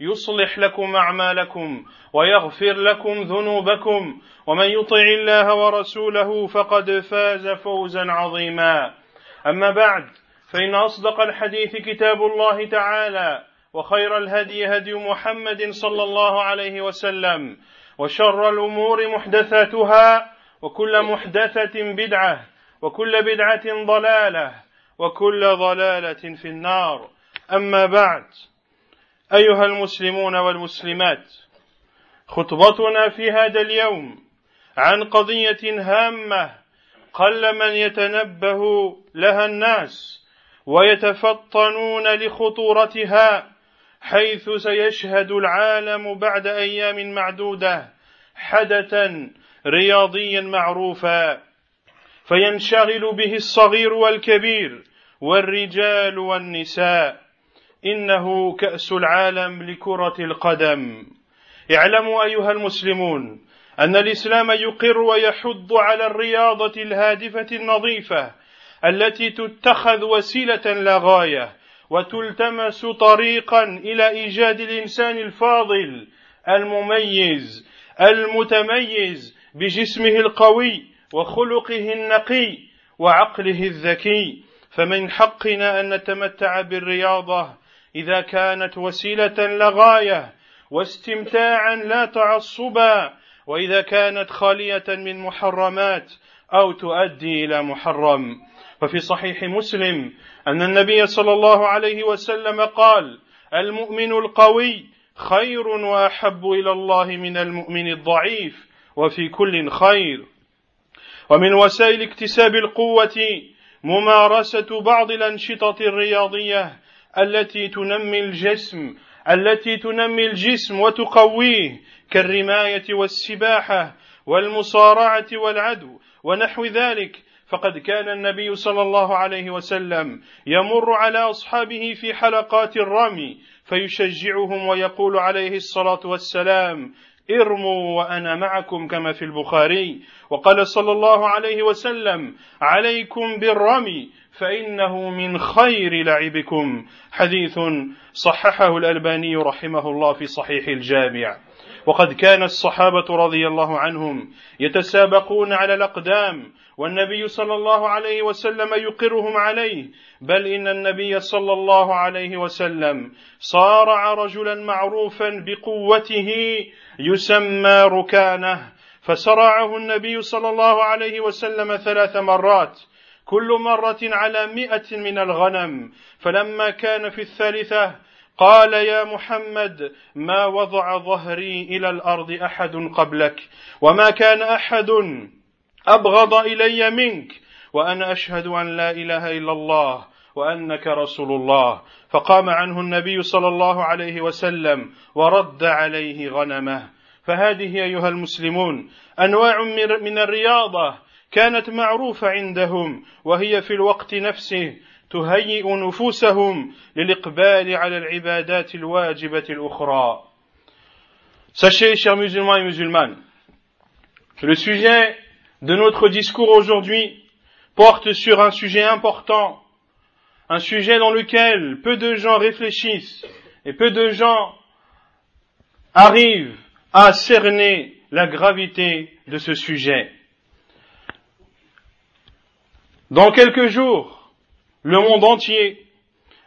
يصلح لكم أعمالكم ويغفر لكم ذنوبكم ومن يطع الله ورسوله فقد فاز فوزا عظيما. أما بعد فإن أصدق الحديث كتاب الله تعالى وخير الهدي هدي محمد صلى الله عليه وسلم وشر الأمور محدثاتها وكل محدثة بدعة وكل بدعة ضلالة وكل ضلالة في النار. أما بعد أيها المسلمون والمسلمات خطبتنا في هذا اليوم عن قضية هامة قل من يتنبه لها الناس ويتفطنون لخطورتها حيث سيشهد العالم بعد أيام معدودة حدثا رياضيا معروفا فينشغل به الصغير والكبير والرجال والنساء. إنه كأس العالم لكرة القدم. اعلموا أيها المسلمون أن الإسلام يقر ويحض على الرياضة الهادفة النظيفة التي تتخذ وسيلة لا غاية وتلتمس طريقا إلى إيجاد الإنسان الفاضل المميز المتميز بجسمه القوي وخلقه النقي وعقله الذكي. فمن حقنا أن نتمتع بالرياضة إذا كانت وسيلة لغاية واستمتاعا لا تعصبا وإذا كانت خالية من محرمات أو تؤدي إلى محرم. ففي صحيح مسلم أن النبي صلى الله عليه وسلم قال المؤمن القوي خير وأحب إلى الله من المؤمن الضعيف وفي كل خير. ومن وسائل اكتساب القوة ممارسة بعض الأنشطة الرياضية التي تنمي الجسم التي تنمي الجسم وتقويه كالرماية والسباحة والمصارعة والعدو ونحو ذلك. فقد كان النبي صلى الله عليه وسلم يمر على أصحابه في حلقات الرمي فيشجعهم ويقول عليه الصلاة والسلام ارموا وأنا معكم كما في البخاري. وقال صلى الله عليه وسلم عليكم بالرمي فإنه من خير لعبكم. حديث صححه الألباني رحمه الله في صحيح الجامع. وقد كان الصحابة رضي الله عنهم يتسابقون على الأقدام والنبي صلى الله عليه وسلم يقرهم عليه بل إن النبي صلى الله عليه وسلم صارع رجلا معروفا بقوته يسمى ركانة فصرعه النبي صلى الله عليه وسلم ثلاث مرات كل مرة على مئة من الغنم فلما كان في الثالثة قال يا محمد ما وضع ظهري إلى الأرض أحد قبلك وما كان أحد أبغض إلي منك وأنا أشهد أن لا إله إلا الله وأنك رسول الله. فقام عنه النبي صلى الله عليه وسلم ورد عليه غنمه. فهذه أيها المسلمون أنواع من الرياضة كانت معروفة عندهم وهي في الوقت نفسه تهيئ نفوسهم للإقبال على العبادات الواجبة الأخرى Sachez, chers musulmans et musulmanes, que le sujet de notre discours aujourd'hui porte sur un sujet important, un sujet dans lequel peu de gens réfléchissent et peu de gens arrivent à cerner la gravité de ce sujet. Dans quelques jours, le monde entier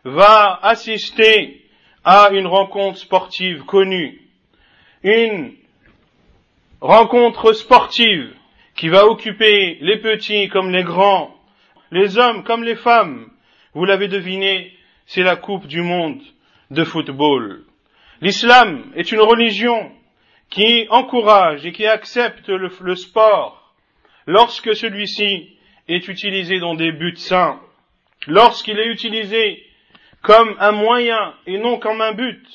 va assister à une rencontre sportive connue, une rencontre sportive qui va occuper les petits comme les grands, les hommes comme les femmes, vous l'avez deviné, c'est la Coupe du monde de football. L'islam est une religion qui encourage et qui accepte le, sport lorsque celui-ci est utilisé dans des buts sains, lorsqu'il est utilisé comme un moyen et non comme un but,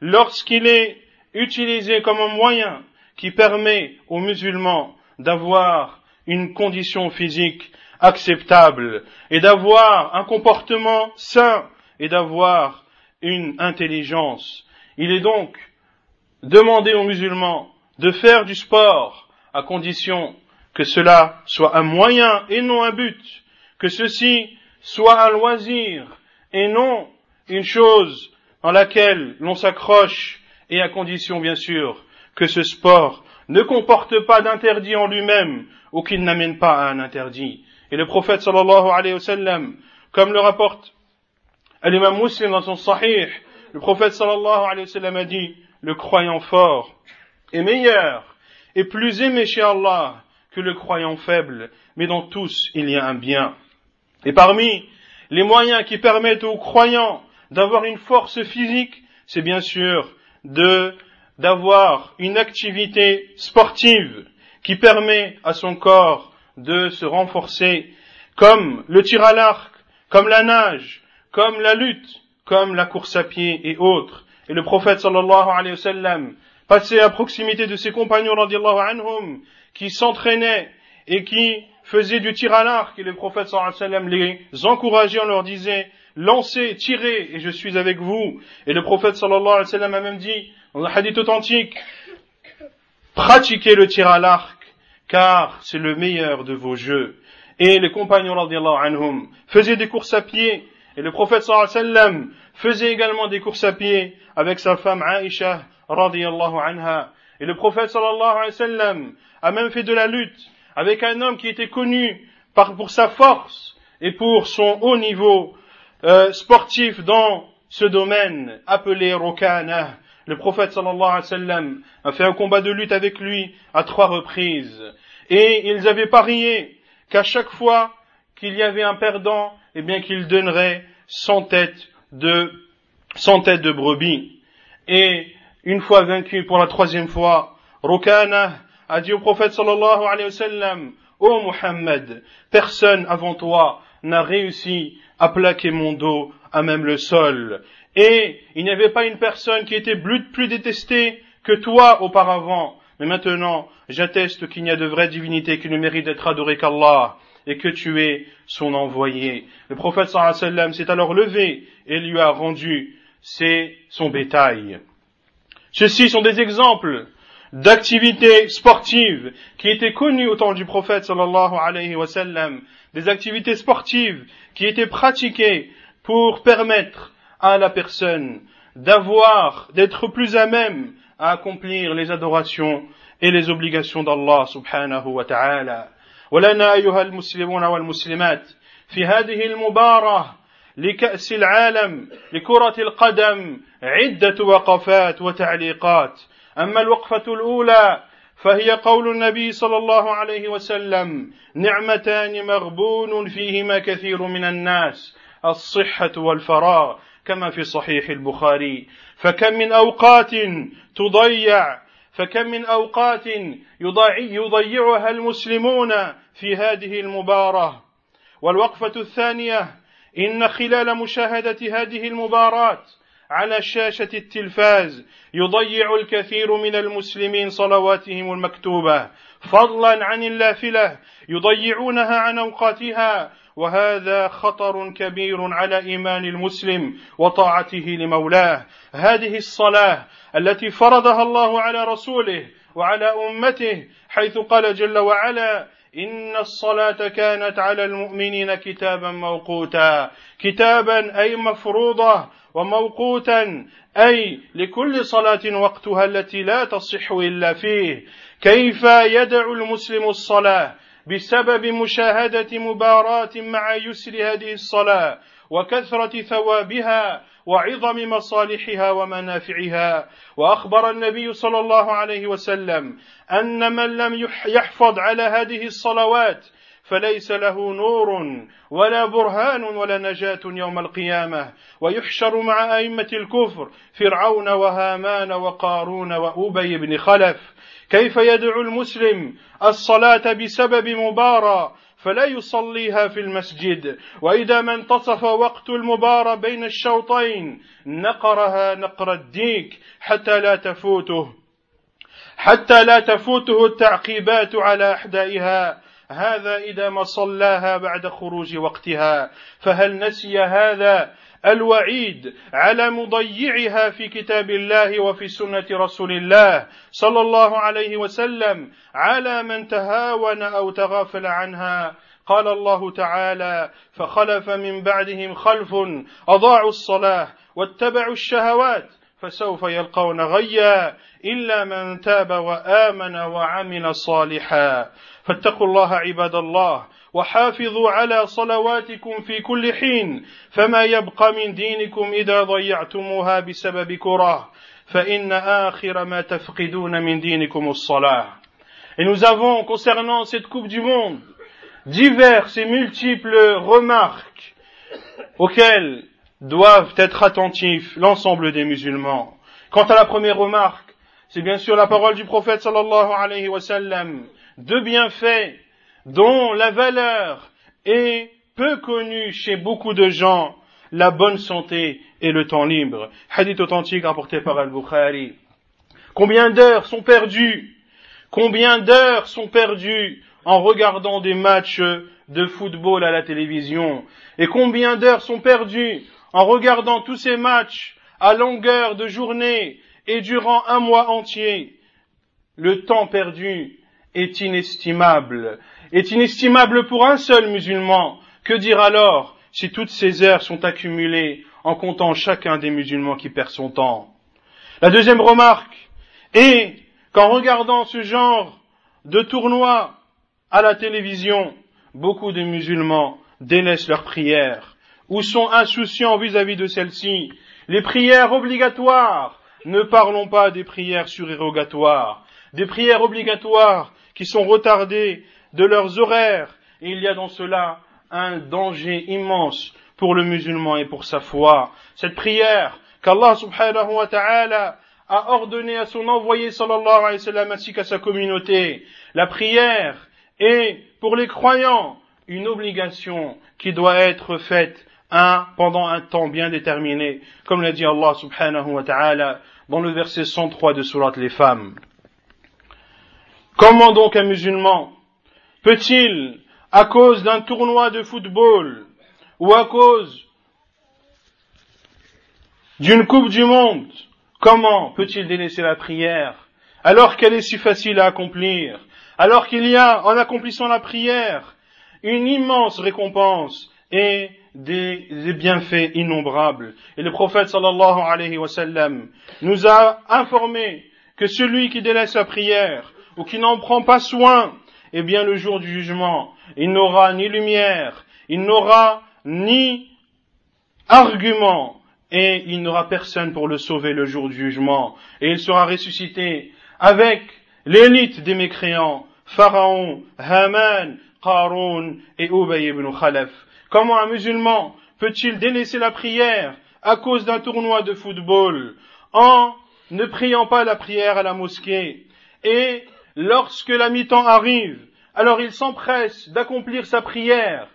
lorsqu'il est utilisé comme un moyen qui permet aux musulmans d'avoir une condition physique acceptable et d'avoir un comportement sain et d'avoir une intelligence. Il est donc demandé aux musulmans de faire du sport à condition que cela soit un moyen et non un but, que ceci soit un loisir et non une chose dans laquelle l'on s'accroche et à condition bien sûr que ce sport ne comporte pas d'interdit en lui-même ou qu'il n'amène pas à un interdit. Et le prophète sallallahu alayhi wa sallam, comme le rapporte l'imam muslim dans son sahih, le prophète sallallahu alayhi wa sallam a dit, le croyant fort est meilleur et plus aimé chez Allah que le croyant faible, mais dans tous il y a un bien. Et parmi les moyens qui permettent aux croyants d'avoir une force physique, c'est bien sûr de d'avoir une activité sportive qui permet à son corps de se renforcer, comme le tir à l'arc, comme la nage, comme la lutte, comme la course à pied et autres. Et le prophète sallallahu alayhi wa sallam passait à proximité de ses compagnons anhum qui s'entraînaient et qui faisaient du tir à l'arc et le prophète sallallahu alayhi wa sallam les encourageait, on leur disait lancez, tirez et je suis avec vous. Et le prophète sallallahu alayhi wa sallam a même dit dans un hadith authentique pratiquez le tir à l'arc car c'est le meilleur de vos jeux. Et les compagnons anhum faisaient des courses à pied et le prophète sallallahu alayhi wa sallam faisait également des courses à pied avec sa femme Aïcha radiallahu anha. Et le prophète sallallahu alayhi wa sallam a même fait de la lutte avec un homme qui était connu par, pour sa force et pour son haut niveau euh, sportif dans ce domaine appelé Rokana. Le prophète sallallahu alayhi wa sallam a fait un combat de lutte avec lui à trois reprises. Et ils avaient parié qu'à chaque fois qu'il y avait un perdant, eh bien qu'il donnerait 100 têtes de, 100 têtes de brebis. Et une fois vaincu pour la troisième fois, Rokana a dit au prophète sallallahu alayhi wa sallam, Ô Muhammad, personne avant toi n'a réussi à plaquer mon dos à même le sol. Et il n'y avait pas une personne qui était plus, détestée que toi auparavant. Mais maintenant, j'atteste qu'il n'y a de vraie divinité qui ne mérite d'être adorée qu'Allah et que tu es son envoyé. Le prophète sallallahu alayhi wa sallam s'est alors levé et lui a rendu c'est son bétail. Ceux-ci sont des exemples d'activités sportives qui étaient connues au temps du prophète sallallahu alayhi wa sallam, des activités sportives qui étaient pratiquées pour permettre à la personne d'avoir, d'être plus à même à accomplir les adorations et les obligations d'Allah subhanahu wa ta'ala. ولنا أيها المسلمون والمسلمات في هذه المباراة لكأس العالم لكرة القدم عدة وقفات وتعليقات أما الوقفة الأولى فهي قول النبي صلى الله عليه وسلم نعمتان مغبون فيهما كثير من الناس الصحة والفراغ كما في صحيح البخاري. فكم من أوقات تضيع فكم من أوقات يضيعها المسلمون في هذه المباراة. والوقفة الثانية إن خلال مشاهدة هذه المباراة على شاشة التلفاز. يضيع الكثير من المسلمين صلواتهم المكتوبة. فضلا عن اللافلة. يضيعونها عن أوقاتها. وهذا خطر كبير على إيمان المسلم وطاعته لمولاه. هذه الصلاة التي فرضها الله على رسوله وعلى أمته حيث قال جل وعلا إن الصلاة كانت على المؤمنين كتابا موقوتا. كتابا أي مفروضة وموقوتا أي لكل صلاة وقتها التي لا تصح إلا فيه. كيف يدع المسلم الصلاة؟ بسبب مشاهدة مباراة مع يسر هذه الصلاة وكثرة ثوابها وعظم مصالحها ومنافعها. وأخبر النبي صلى الله عليه وسلم أن من لم يحفظ على هذه الصلوات فليس له نور ولا برهان ولا نجاة يوم القيامة. ويحشر مع أئمة الكفر فرعون وهامان وقارون وأبي بن خلف. كيف يدعو المسلم الصلاة بسبب مبارى فلا يصليها في المسجد. وإذا ما انتصف وقت المباراة بين الشوطين نقرها نقر الديك حتى لا تفوته حتى لا تفوته التعقيبات على أحدائها. هذا إذا ما صلاها بعد خروج وقتها فهل نسي هذا الوعيد على مضيعها في كتاب الله وفي سنة رسول الله صلى الله عليه وسلم على من تهاون أو تغافل عنها؟ قال الله تعالى فخلف من بعدهم خلف أضاعوا الصلاة واتبعوا الشهوات. فسوف يلقون غيا إلا من تاب وآمن وعمل صالحا. فاتقوا الله عباد الله وحافظوا على صلواتكم في كل حين فما يبقى من دينكم إذا ضيعتموها بسبب كره. فإن آخر ما تفقدون من دينكم الصلاة. Et nous avons, concernant cette Coupe du Monde, diverses et multiples remarques auxquelles doivent être attentifs l'ensemble des musulmans. Quant à la première remarque, c'est bien sûr la parole du prophète sallallahu alayhi wa sallam, de bienfaits dont la valeur est peu connue chez beaucoup de gens, la bonne santé et le temps libre. Hadith authentique rapporté par Al-Bukhari. Combien d'heures sont perdues? Combien d'heures sont perdues en regardant des matchs de football à la télévision? Et combien d'heures sont perdues en regardant tous ces matchs à longueur de journée et durant un mois entier Le temps perdu est inestimable. Est inestimable pour un seul musulman. Que dire alors si toutes ces heures sont accumulées en comptant chacun des musulmans qui perd son temps? La deuxième remarque est qu'en regardant ce genre de tournoi à la télévision, beaucoup de musulmans délaissent leurs prières ou sont insouciants vis-à-vis de celles-ci. Les prières obligatoires, ne parlons pas des prières surérogatoires, des prières obligatoires qui sont retardées de leurs horaires. Et il y a dans cela un danger immense pour le musulman et pour sa foi. Cette prière qu'Allah subhanahu wa ta'ala a ordonné à son envoyé sallallahu alayhi wa sallam ainsi qu'à sa communauté. La prière est pour les croyants une obligation qui doit être faite un, pendant un temps bien déterminé, comme l'a dit Allah subhanahu wa ta'ala dans le verset 103 de Surat les femmes. Comment donc un musulman peut-il, à cause d'un tournoi de football ou à cause d'une Coupe du Monde, comment peut-il délaisser la prière alors qu'elle est si facile à accomplir, alors qu'il y a, en accomplissant la prière, une immense récompense et des, bienfaits innombrables. Et le prophète sallallahu alayhi wa sallam nous a informé que celui qui délaisse la prière ou qui n'en prend pas soin eh bien le jour du jugement, il n'aura ni lumière, il n'aura ni argument, et il n'aura personne pour le sauver le jour du jugement, et il sera ressuscité avec l'élite des mécréants, Pharaon, Haman, Qarun et Ubay ibn Khalaf. Comment un musulman peut-il délaisser la prière à cause d'un tournoi de football en ne priant pas la prière à la mosquée? Et lorsque la mi-temps arrive, alors il s'empresse d'accomplir sa prière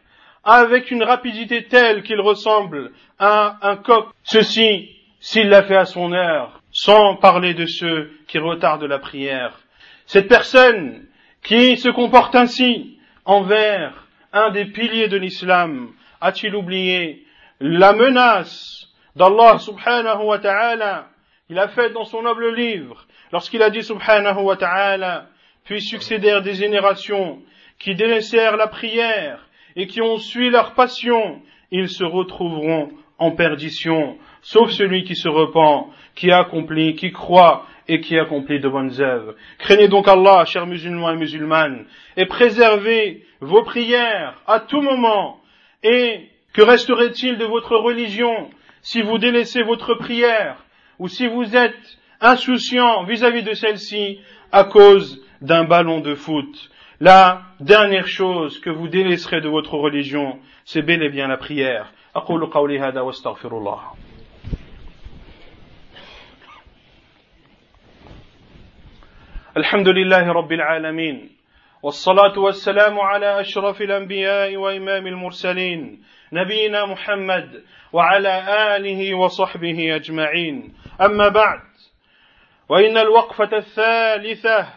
avec une rapidité telle qu'il ressemble à un coq. Ceci, s'il l'a fait à son heure, sans parler de ceux qui retardent la prière. Cette personne qui se comporte ainsi envers un des piliers de l'islam, a-t-il oublié la menace d'Allah subhanahu wa ta'ala? Il a fait dans son noble livre, lorsqu'il a dit subhanahu wa ta'ala, puis succédèrent des générations qui délaissèrent la prière et qui ont suivi leur passion, ils se retrouveront en perdition, sauf celui qui se repent, qui accomplit, qui croit et qui accomplit de bonnes œuvres. Craignez donc Allah, chers musulmans et musulmanes, et préservez vos prières à tout moment, et Que resterait-il de votre religion si vous délaissez votre prière ou si vous êtes insouciant vis-à-vis de celle-ci à cause d'un ballon de foot? La dernière chose que vous délaisserez de votre religion, c'est bel et bien la prière. الحمد لله رب العالمين والصلاة والسلام على أشرف الأنبياء وإمام المرسلين نبينا محمد وعلى آله وصحبه أجمعين. أما بعد وإن الوقفة الثالثة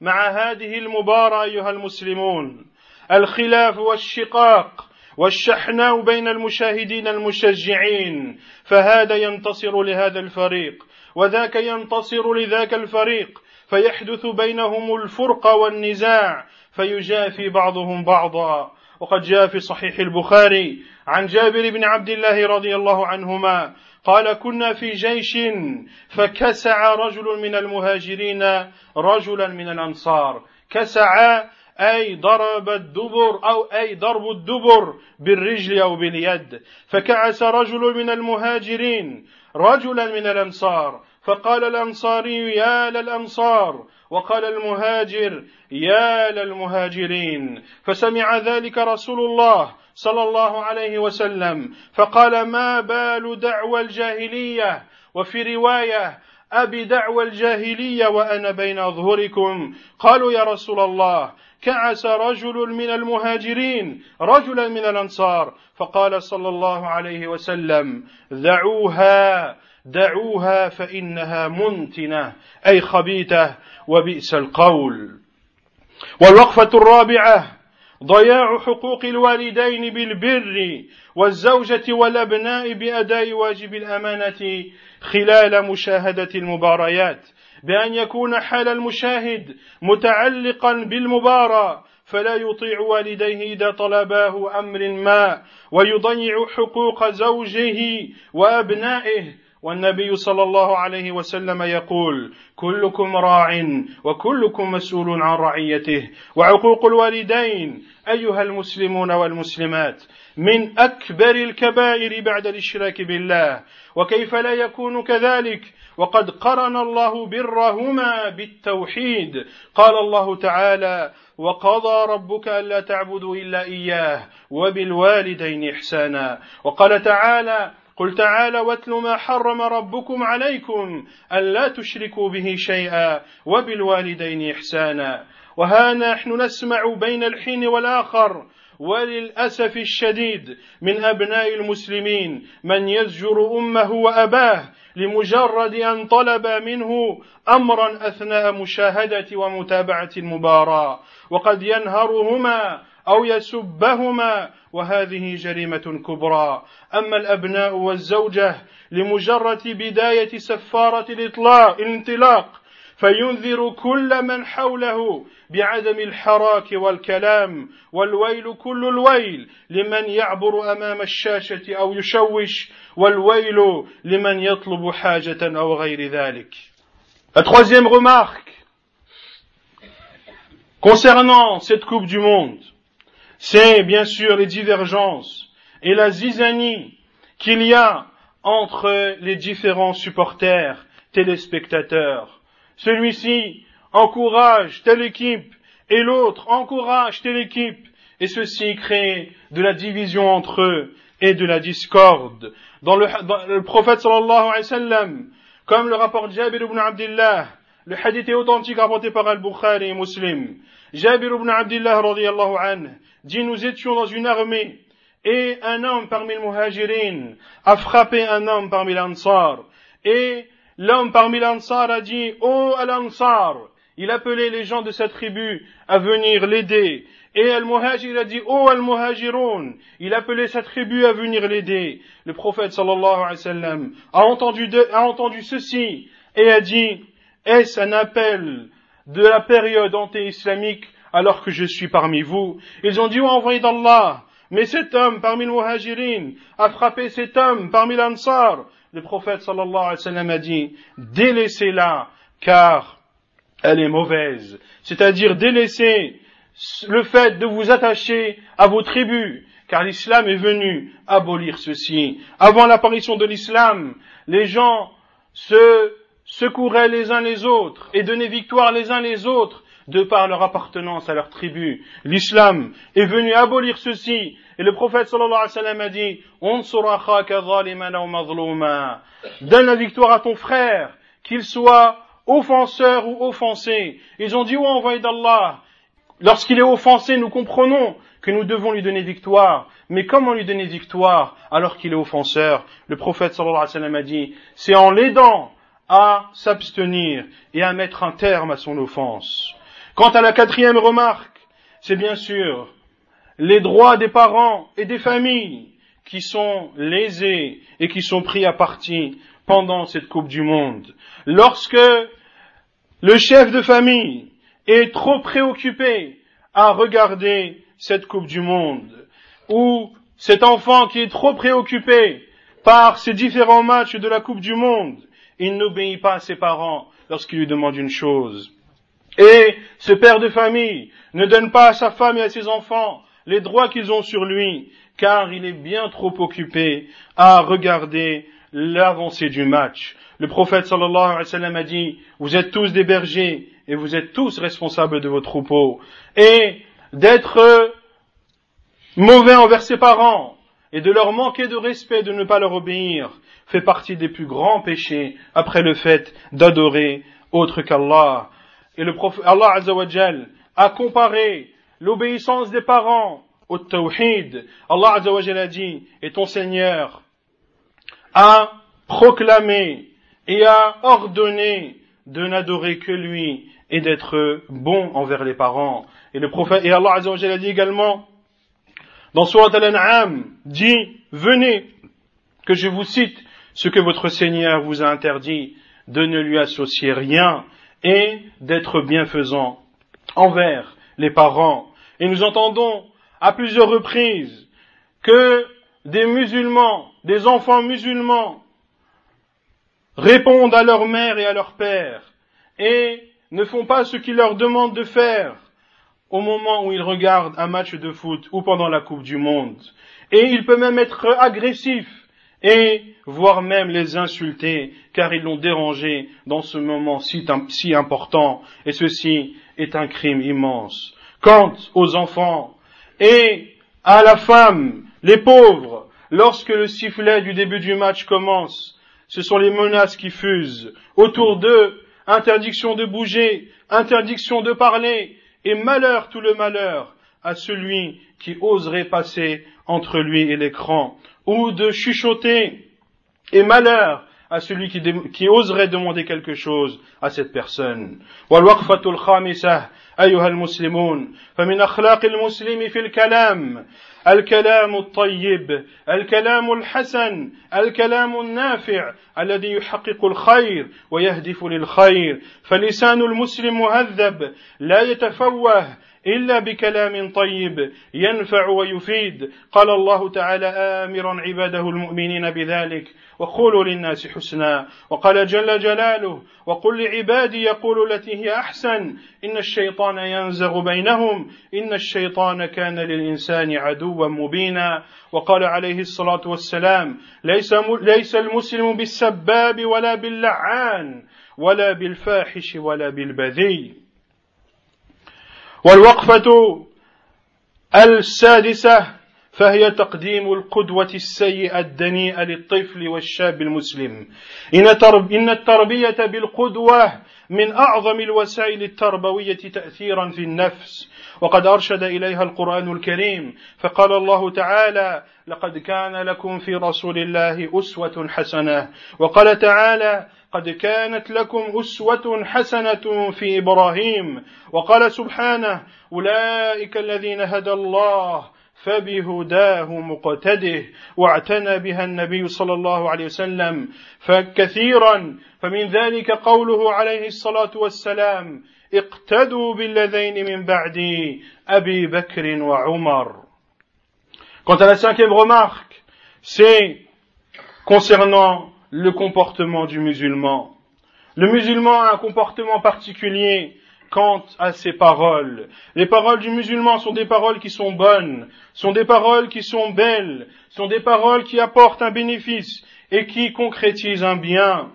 مع هذه المباراة أيها المسلمون الخلاف والشقاق والشحناء بين المشاهدين المشجعين فهذا ينتصر لهذا الفريق وذاك ينتصر لذاك الفريق فيحدث بينهم الفرق والنزاع فيجافي بعضهم بعضا. وقد جاء في صحيح البخاري عن جابر بن عبد الله رضي الله عنهما قال كنا في جيش فكسع رجل من المهاجرين رجلا من الأنصار. كسع أي ضرب الدبر أو أي ضرب الدبر بالرجل أو باليد. فكعس رجل من المهاجرين رجلا من الأنصار. فقال الأنصاري يا للأنصار وقال المهاجر يا للمهاجرين. فسمع ذلك رسول الله صلى الله عليه وسلم فقال ما بال دعوى الجاهلية؟ وفي رواية أبي دعوى الجاهلية وأنا بين اظهركم قالوا يا رسول الله كعس رجل من المهاجرين رجلا من الأنصار. فقال صلى الله عليه وسلم دعوها. دعوها فإنها منتنة أي خبيثة وبئس القول. والوقفة الرابعة ضياع حقوق الوالدين بالبر والزوجة والأبناء بأداء واجب الأمانة خلال مشاهدة المباريات. بأن يكون حال المشاهد متعلقا بالمباراة فلا يطيع والديه إذا طلباه أمر ما ويضيع حقوق زوجه وأبنائه والنبي صلى الله عليه وسلم يقول كلكم راع وكلكم مسؤول عن رعيته. وعقوق الوالدين أيها المسلمون والمسلمات من أكبر الكبائر بعد الإشراك بالله. وكيف لا يكون كذلك؟ وقد قرن الله برهما بالتوحيد. قال الله تعالى وقضى ربك ألا تعبدوا إلا إياه وبالوالدين إحسانا. وقال تعالى قل تعالى واتل ما حرم ربكم عليكم ألا تشركوا به شيئا وبالوالدين إحسانا. وها نحن نسمع بين الحين والآخر. وللأسف الشديد من أبناء المسلمين من يزجر أمه وأباه لمجرد أن طلب منه أمرا أثناء مشاهدة ومتابعة المباراة وقد ينهرهما أو يسبهما وهذه جريمة كبرى. أما الأبناء والزوجة لمجرد بداية سفارة الإطلاق الانطلاق فينذر كل من حوله بعدم الحراك والكلام والويل كل الويل لمن يعبر أمام الشاشة أو يشوش والويل لمن يطلب حاجة أو غير ذلك. La troisième remarque concernant cette Coupe du Monde, c'est bien sûr les divergences et la zizanie qu'il y a entre les différents supporters, téléspectateurs. Celui-ci encourage telle équipe et l'autre encourage telle équipe et ceci crée de la division entre eux et de la discorde. Dans le, le prophète sallallahu alayhi wa sallam, comme le rapport Jabir ibn Abdullah, le hadith est authentique rapporté par Al-Bukhari et Muslim. Jabir ibn Abdullah radiallahu anhu dit nous étions dans une armée et un homme parmi les muhajirin a frappé un homme parmi l'Ansar. Et l'homme parmi l'Ansar a dit Oh Al-Ansar! Il appelait les gens de sa tribu à venir l'aider. Et Al-Muhajir a dit Oh Al-Muhajirun! Il appelait sa tribu à venir l'aider. Le prophète sallallahu alayhi wa sallam a entendu, a entendu ceci et a dit Est-ce un appel de la période anté-islamique alors que je suis parmi vous. Ils ont dit, oh, envoyé d'Allah, mais cet homme parmi les muhajirin a frappé cet homme parmi l'Ansar. Le prophète sallallahu alayhi wa sallam a dit, délaissez-la, car elle est mauvaise. C'est-à-dire délaissez le fait de vous attacher à vos tribus, car l'islam est venu abolir ceci. Avant l'apparition de l'islam, les gens se secouraient les uns les autres et donnaient victoire les uns les autres de par leur appartenance à leur tribu. L'islam est venu abolir ceci. Et le prophète sallallahu alayhi wa sallam a dit, Donne la victoire à ton frère, qu'il soit offenseur ou offensé. Ils ont dit, oh envoyé d'Allah, lorsqu'il est offensé, nous comprenons que nous devons lui donner victoire. Mais comment lui donner victoire alors qu'il est offenseur? Le prophète sallallahu alayhi wa sallam a dit, c'est en l'aidant à s'abstenir et à mettre un terme à son offense. Quant à la quatrième remarque, c'est bien sûr les droits des parents et des familles qui sont lésés et qui sont pris à partie pendant cette Coupe du Monde. Lorsque le chef de famille est trop préoccupé à regarder cette Coupe du Monde, ou cet enfant qui est trop préoccupé par ces différents matchs de la Coupe du Monde, il n'obéit pas à ses parents lorsqu'il lui demande une chose. Et ce père de famille ne donne pas à sa femme et à ses enfants les droits qu'ils ont sur lui, car il est bien trop occupé à regarder l'avancée du match. Le prophète sallallahu alayhi wa sallam a dit, vous êtes tous des bergers et vous êtes tous responsables de vos troupeaux. Et d'être mauvais envers ses parents et de leur manquer de respect, de ne pas leur obéir, fait partie des plus grands péchés après le fait d'adorer autre qu'Allah. Et le prophète, Allah Azzawajal a comparé l'obéissance des parents au tawhid. Allah Azzawajal a dit, et ton Seigneur a proclamé et a ordonné de n'adorer que lui et d'être bon envers les parents. Et le prophète, et Allah Azzawajal a dit également, dans Surat Al-An'am, dit, venez, que je vous cite ce que votre Seigneur vous a interdit, de ne lui associer rien et d'être bienfaisant envers les parents. Et nous entendons à plusieurs reprises que des musulmans, des enfants musulmans, répondent à leur mère et à leur père et ne font pas ce qu'ils leur demandent de faire au moment où ils regardent un match de foot ou pendant la Coupe du Monde. Et il peut même être agressif et voire même les insulter car ils l'ont dérangé dans ce moment si, important et ceci est un crime immense. Quant aux enfants et à la femme, les pauvres, lorsque le sifflet du début du match commence, ce sont les menaces qui fusent autour d'eux, interdiction de bouger, interdiction de parler, et malheur tout le malheur à celui qui oserait passer entre lui et l'écran, ou de chuchoter, et malheur à celui qui, qui, oserait demander quelque chose à cette personne. والوقفة الخامسة أيها المسلمون فمن أخلاق المسلم في الكلام الكلام الطيب الكلام الحسن الكلام النافع الذي يحقق الخير ويهدف للخير فلسان المسلم مهذب لا يتفوه إلا بكلام طيب ينفع ويفيد. قال الله تعالى آمرا عباده المؤمنين بذلك. وقولوا للناس حسنا. وقال جل جلاله وقل لعبادي يقول التي هي أحسن. إن الشيطان ينزغ بينهم. إن الشيطان كان للإنسان عدوا مبينا. وقال عليه الصلاة والسلام ليس, ليس المسلم بالسباب ولا باللعان ولا بالفاحش ولا بالبذي والوقفة السادسة فهي تقديم القدوة السيئة الدنيئة للطفل والشاب المسلم. إن التربية بالقدوة من أعظم الوسائل التربوية تأثيرا في النفس. وقد أرشد إليها القرآن الكريم فقال الله تعالى لقد كان لكم في رسول الله أسوة حسنة وقال تعالى قد كانت لكم أسوة حسنة في إبراهيم. وقال سبحانه أولئك الذين هدى الله فبهداه مقتده واعتنى بها النبي صلى الله عليه وسلم فكثيرا. فمن ذلك قوله عليه الصلاة والسلام اقتدوا بالذين من بعدي أبي بكر وعمر. Quant à la cinquième remarque, c'est concernant le comportement du musulman. Le musulman a un comportement particulier quant à ces paroles. Les paroles du musulman sont des paroles qui sont bonnes, sont des paroles qui sont belles, sont des paroles qui apportent un bénéfice et qui concrétisent un bien.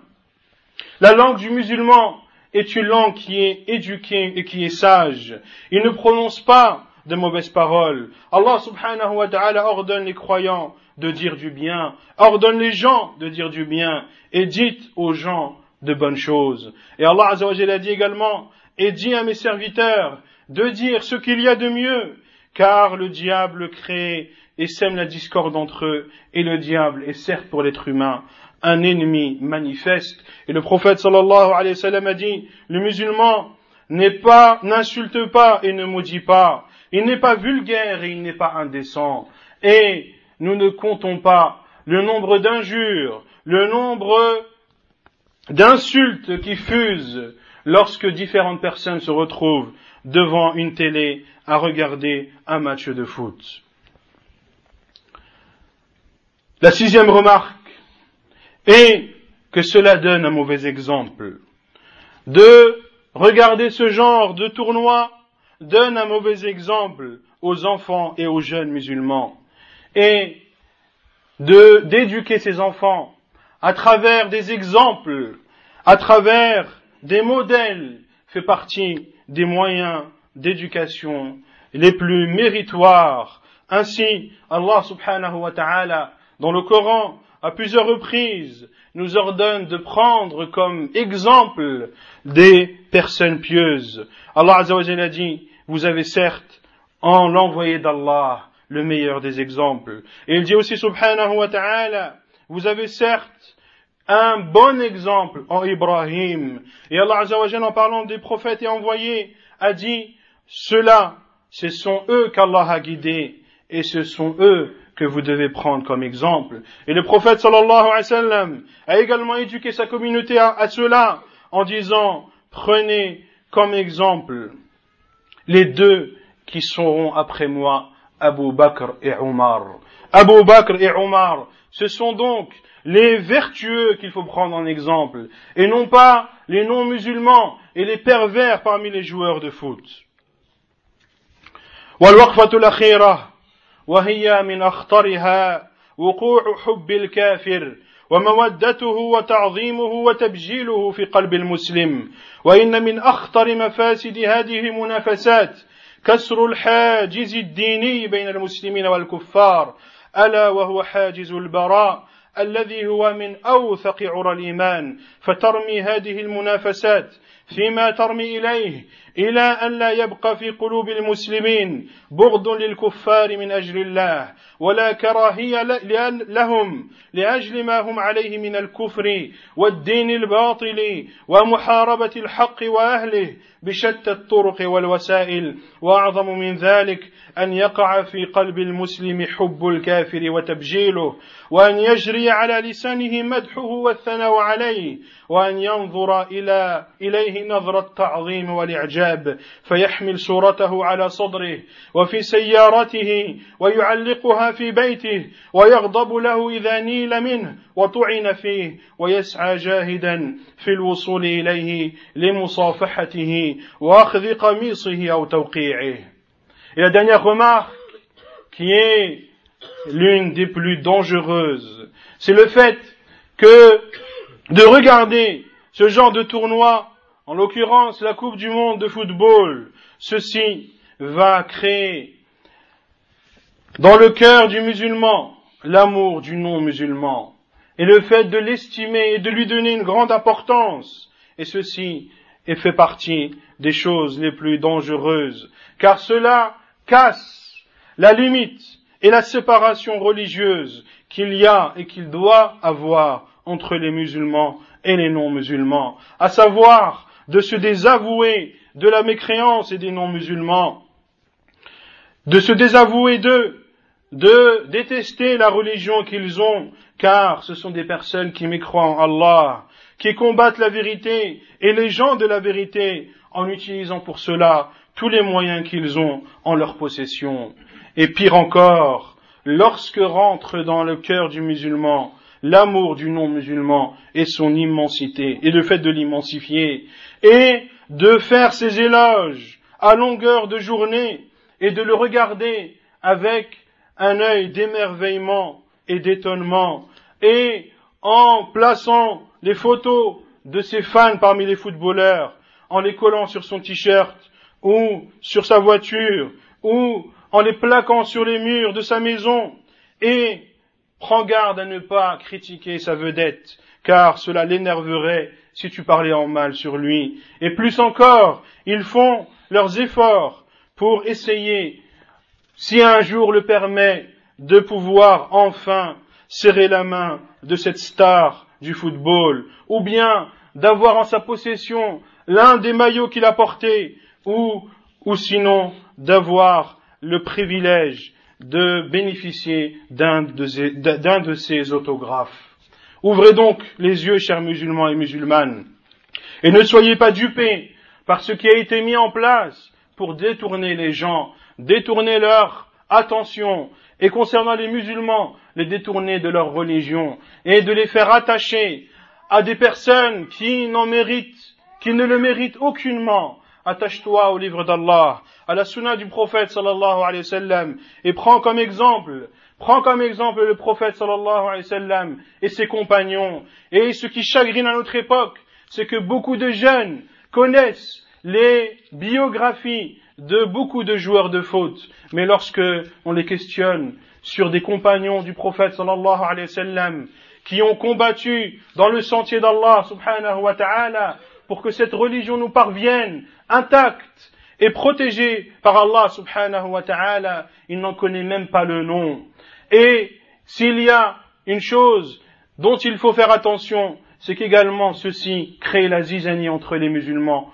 La langue du musulman est une langue qui est éduquée et qui est sage. Il ne prononce pas de mauvaises paroles. Allah subhanahu wa ta'ala ordonne les croyants de dire du bien, ordonne les gens de dire du bien, et dites aux gens de bonnes choses. Et Allah azawajal a dit également, et dit à mes serviteurs de dire ce qu'il y a de mieux, car le diable crée et sème la discorde entre eux, et le diable est certes pour l'être humain un ennemi manifeste. Et le prophète sallallahu alayhi wa sallam a dit, le musulman n'est pas, n'insulte pas et ne maudit pas. Il n'est pas vulgaire et il n'est pas indécent. Et nous ne comptons pas le nombre d'injures, le nombre d'insultes qui fusent lorsque différentes personnes se retrouvent devant une télé à regarder un match de foot. La sixième remarque est que cela donne un mauvais exemple. De regarder ce genre de tournoi donne un mauvais exemple aux enfants et aux jeunes musulmans. Et d'éduquer ces enfants à travers des exemples, à travers des modèles, fait partie des moyens d'éducation les plus méritoires. Ainsi, Allah subhanahu wa dans le Coran, à plusieurs reprises, nous ordonne de prendre comme exemple des personnes pieuses. Allah azawajal a dit, vous avez certes, en l'envoyé d'Allah, le meilleur des exemples. Et il dit aussi subhanahu wa ta'ala, vous avez certes un bon exemple en Ibrahim. Et Allah Azzawajal, en parlant des prophètes et envoyés, a dit, ceux-là, ce sont eux qu'Allah a guidés, et ce sont eux que vous devez prendre comme exemple. Et le prophète sallallahu alayhi wa sallam a également éduqué sa communauté à, à cela, en disant, prenez comme exemple les deux qui seront après moi, Abu Bakr et Omar. Abu Bakr et Omar, ce sont donc les vertueux qu'il faut prendre en exemple, et non pas les non-musulmans et les pervers parmi les joueurs de foot. والوقفة الأخيرة وهي من أخطرها وقوع حب الكافر ومودته وتعظيمه وتبجيله في قلب المسلم. وإن من أخطر مفاسد هذه المنافسات كسر الحاجز الديني بين المسلمين والكفار ألا وهو حاجز البراء الذي هو من أوثق عرى الإيمان. فترمي هذه المنافسات فيما ترمي إليه إلى أن لا يبقى في قلوب المسلمين بغض للكفار من أجل الله ولا كراهية لهم لأجل ما هم عليه من الكفر والدين الباطل ومحاربة الحق وأهله بشتى الطرق والوسائل. وأعظم من ذلك أن يقع في قلب المسلم حب الكافر وتبجيله وأن يجري على لسانه مدحه والثناء عليه وأن ينظر إلى إليه نظر التعظيم والإعجاب فيحمل صورته على صدره وفي سيارته ويعلقها في بيته ويغضب له إذا نيل منه وطعن فيه ويسعى جاهدا في الوصول إليه لمصافحته وأخذ قميصه أو توقيعه. Et la dernière remarque, qui est l'une des plus dangereuses, c'est le fait que de regarder ce genre de tournoi, en l'occurrence la Coupe du Monde de football, ceci va créer dans le cœur du musulman l'amour du non-musulman et le fait de l'estimer et de lui donner une grande importance. Et ceci est fait partie des choses les plus dangereuses, car cela casse la limite et la séparation religieuse qu'il y a et qu'il doit avoir entre les musulmans et les non-musulmans, à savoir de se désavouer de la mécréance et des non-musulmans, de se désavouer d'eux, de détester la religion qu'ils ont, car ce sont des personnes qui mécroient en Allah, qui combattent la vérité et les gens de la vérité en utilisant pour cela tous les moyens qu'ils ont en leur possession. Et pire encore, lorsque rentre dans le cœur du musulman l'amour du non-musulman et son immensité, et le fait de l'immensifier, et de faire ses éloges à longueur de journée et de le regarder avec un œil d'émerveillement et d'étonnement et en plaçant les photos de ses fans parmi les footballeurs, en les collant sur son t-shirt ou sur sa voiture ou en les plaquant sur les murs de sa maison et prends garde à ne pas critiquer sa vedette car cela l'énerverait si tu parlais en mal sur lui. Et plus encore, ils font leurs efforts pour essayer, si un jour le permet, de pouvoir enfin serrer la main de cette star du football, ou bien d'avoir en sa possession l'un des maillots qu'il a portés, ou, ou sinon d'avoir le privilège de bénéficier d'un de, ces autographes. Ouvrez donc les yeux, chers musulmans et musulmanes, et ne soyez pas dupés par ce qui a été mis en place pour détourner les gens, détourner leur attention, et concernant les musulmans, les détourner de leur religion, et de les faire attacher à des personnes qui n'en méritent, qui ne le méritent aucunement. Attache-toi au livre d'Allah, à la sunna du prophète sallallahu alayhi wa sallam, et prends comme exemple Prends comme exemple le prophète sallallahu alayhi wa sallam et ses compagnons. Et ce qui chagrine à notre époque, c'est que beaucoup de jeunes connaissent les biographies de beaucoup de joueurs de foot. Mais lorsque on les questionne sur des compagnons du prophète sallallahu alayhi wa sallam qui ont combattu dans le sentier d'Allah subhanahu wa ta'ala pour que cette religion nous parvienne intacte et protégée par Allah subhanahu wa ta'ala, ils n'en connaissent même pas le nom. Et s'il y a une chose dont il faut faire attention, c'est qu'également ceci crée la zizanie entre les musulmans.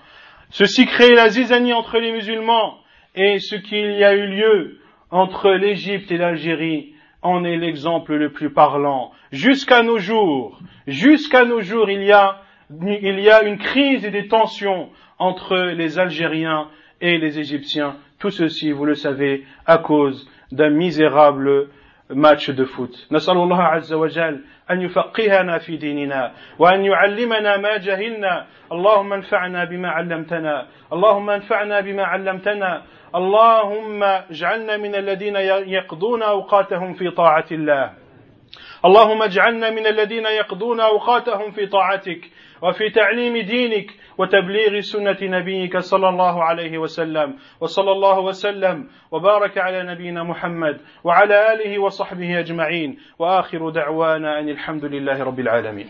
Ceci crée la zizanie entre les musulmans et ce qu'il y a eu lieu entre l'Égypte et l'Algérie en est l'exemple le plus parlant. Jusqu'à nos jours, jusqu'à nos jours, il y a, il y a une crise et des tensions entre les Algériens et les Égyptiens. Tout ceci, vous le savez, à cause d'un misérable ماتش de foot. نسأل الله عز وجل أن يفقهنا في ديننا وأن يعلمنا ما جهلنا اللهم انفعنا بما علمتنا اللهم انفعنا بما علمتنا اللهم اجعلنا من الذين يقضون أوقاتهم في طاعة الله اللهم اجعلنا من الذين يقضون أوقاتهم في طاعتك وفي تعليم دينك وتبليغ سنة نبيك صلى الله عليه وسلم. وصلى الله وسلم وبارك على نبينا محمد وعلى آله وصحبه أجمعين. وآخر دعوانا أن الحمد لله رب العالمين.